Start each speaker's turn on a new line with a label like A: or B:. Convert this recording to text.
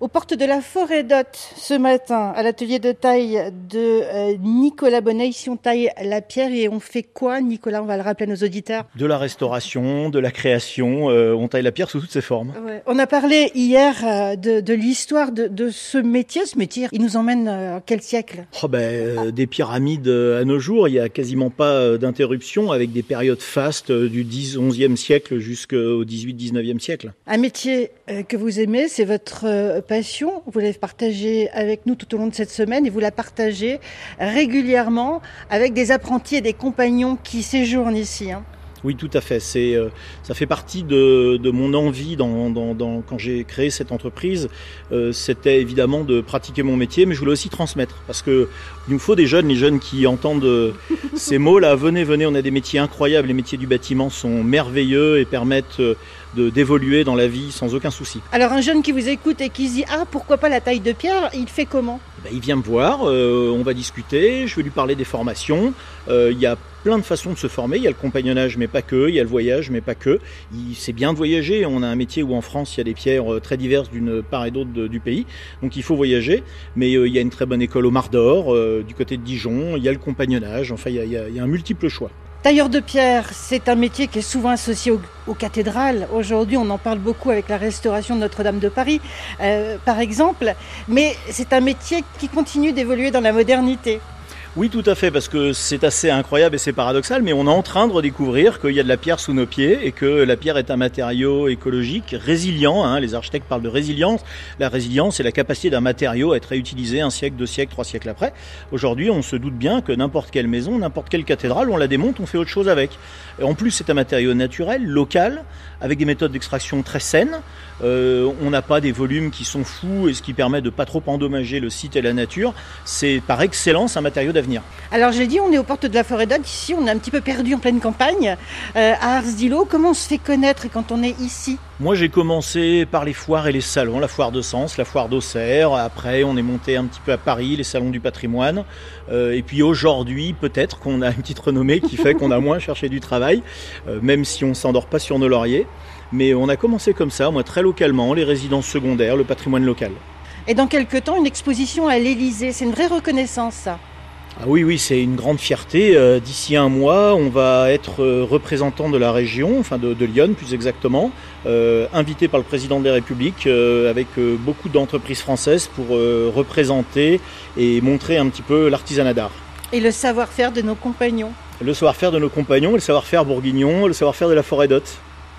A: Aux portes de la forêt d'Hôte, ce matin, à l'atelier de taille de euh, Nicolas Bonnet, ici on taille la pierre et on fait quoi, Nicolas? On va le rappeler à nos auditeurs.
B: De la restauration, de la création, euh, on taille la pierre sous toutes ses formes.
A: Ouais. On a parlé hier euh, de, de l'histoire de, de, ce métier. Ce métier, il nous emmène à quel siècle?
B: Oh ben, Des pyramides à nos jours, il n'y a quasiment pas d'interruption avec des périodes fastes du 10, 11e siècle jusqu'au 18, 19e siècle.
A: Un métier que vous aimez, c'est votre Vous l'avez partagée avec nous tout au long de cette semaine et vous la partagez régulièrement avec des apprentis et des compagnons qui séjournent ici. Hein.
B: Oui, tout à fait. C'est, euh, ça fait partie de, mon envie quand j'ai créé cette entreprise. Euh, c'était évidemment de pratiquer mon métier, mais je voulais aussi transmettre parce que il nous faut des jeunes, les jeunes qui entendent euh, ces mots-là. Venez, venez, on a des métiers incroyables. Les métiers du bâtiment sont merveilleux et permettent d'évoluer dans la vie sans aucun souci.
A: Alors un jeune qui vous écoute et qui se dit ah pourquoi pas la taille de pierre, il fait comment?
B: Ben, Il vient me voir, euh, on va discuter, je vais lui parler des formations. Euh, il y a plein de façons de se former. Il y a le compagnonnage, mais pas que. Il y a le voyage, mais pas que. Il, c'est bien de voyager. On a un métier où en France, il y a des pierres euh, très diverses d'une part et d'autre du pays. Donc il faut voyager. Mais euh, il y a une très bonne école au Mar d'Or, euh, du côté de Dijon. Il y a le compagnonnage. Enfin, il y a, il y a, il y a un multiple choix.
A: Tailleur de pierre, c'est un métier qui est souvent associé aux, cathédrales. Aujourd'hui, on en parle beaucoup avec la restauration de Notre-Dame de Paris, euh, par exemple. Mais c'est un métier qui continue d'évoluer dans la modernité.
B: Oui, tout à fait, parce que c'est assez incroyable et c'est paradoxal, mais on est en train de redécouvrir qu'il y a de la pierre sous nos pieds et que la pierre est un matériau écologique résilient. Hein, les architectes parlent de résilience. La résilience, c'est la capacité d'un matériau à être réutilisé un siècle, deux siècles, trois siècles après. Aujourd'hui, on se doute bien que n'importe quelle maison, n'importe quelle cathédrale, on la démonte, on fait autre chose avec. En plus, c'est un matériau naturel, local, avec des méthodes d'extraction très saines. Euh, on n'a pas des volumes qui sont fous et ce qui permet de pas trop endommager le site et la nature. C'est par excellence un matériau d'avenir.
A: Alors j'ai dit, on est aux portes de la forêt d'Aude. Ici, on est un petit peu perdu en pleine campagne. Euh, à Ars-d'Ilo, comment on se fait connaître quand on est ici?
B: Moi, j'ai commencé par les foires et les salons. La foire de Sens, la foire d'Auxerre. Après, on est monté un petit peu à Paris, les salons du patrimoine. Euh, et puis aujourd'hui, peut-être qu'on a une petite renommée qui fait qu'on a moins cherché du travail, euh, même si on s'endort pas sur nos lauriers. Mais on a commencé comme ça, moi très localement, les résidences secondaires, le patrimoine local.
A: Et dans quelques temps, une exposition à l'Élysée. C'est une vraie reconnaissance, ça.
B: Ah oui, oui, c'est une grande fierté. Euh, D'ici un mois, on va être euh, représentant de la région, enfin de, de Lyon plus exactement, euh, invité par le président de la République euh, avec euh, beaucoup d'entreprises françaises pour représenter et montrer un petit peu l'artisanat d'art.
A: Et le savoir-faire de nos compagnons.
B: Le savoir-faire de nos compagnons, le savoir-faire bourguignon, le savoir-faire de la forêt d'Hôte.